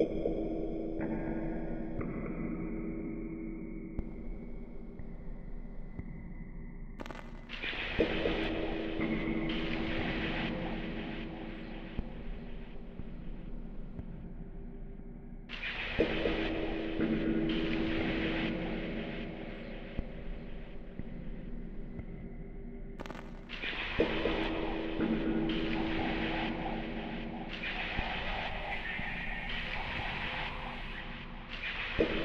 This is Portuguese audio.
you you